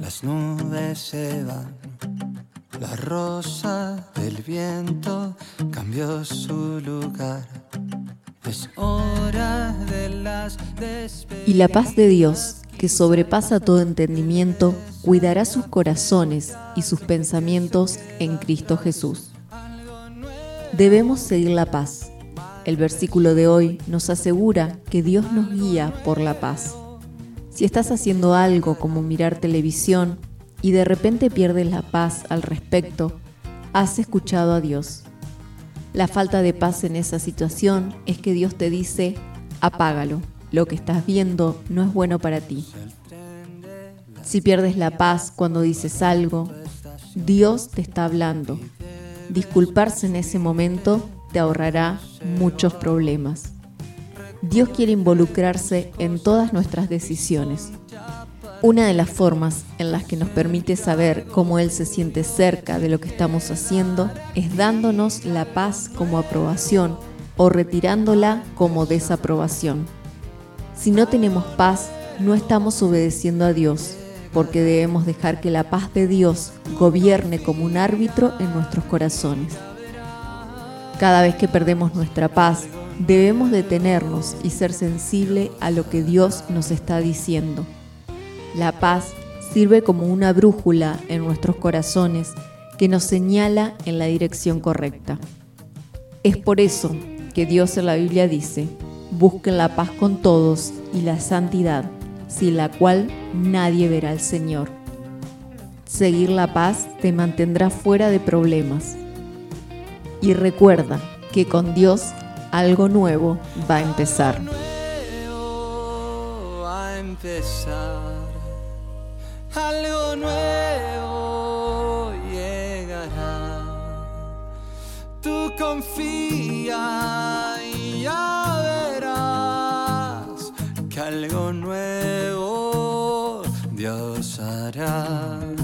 las nubes se van. La rosa del viento cambió su lugar. Es hora de las Y la paz de Dios, que sobrepasa todo entendimiento, cuidará sus corazones y sus pensamientos en Cristo Jesús. Debemos seguir la paz. El versículo de hoy nos asegura que Dios nos guía por la paz. Si estás haciendo algo como mirar televisión y de repente pierdes la paz al respecto, has escuchado a Dios. La falta de paz en esa situación es que Dios te dice, apágalo, lo que estás viendo no es bueno para ti. Si pierdes la paz cuando dices algo, Dios te está hablando. Disculparse en ese momento te ahorrará muchos problemas. Dios quiere involucrarse en todas nuestras decisiones. Una de las formas en las que nos permite saber cómo Él se siente cerca de lo que estamos haciendo es dándonos la paz como aprobación o retirándola como desaprobación. Si no tenemos paz, no estamos obedeciendo a Dios, porque debemos dejar que la paz de Dios gobierne como un árbitro en nuestros corazones. Cada vez que perdemos nuestra paz, debemos detenernos y ser sensible a lo que Dios nos está diciendo. La paz sirve como una brújula en nuestros corazones que nos señala en la dirección correcta. Es por eso que Dios en la Biblia dice, busquen la paz con todos y la santidad, sin la cual nadie verá al Señor. Seguir la paz te mantendrá fuera de problemas. Y recuerda que con Dios algo nuevo va a empezar. a empezar. Algo nuevo llegará. Tú confía y ya verás que algo nuevo Dios hará.